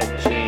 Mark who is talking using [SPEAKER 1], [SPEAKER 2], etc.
[SPEAKER 1] that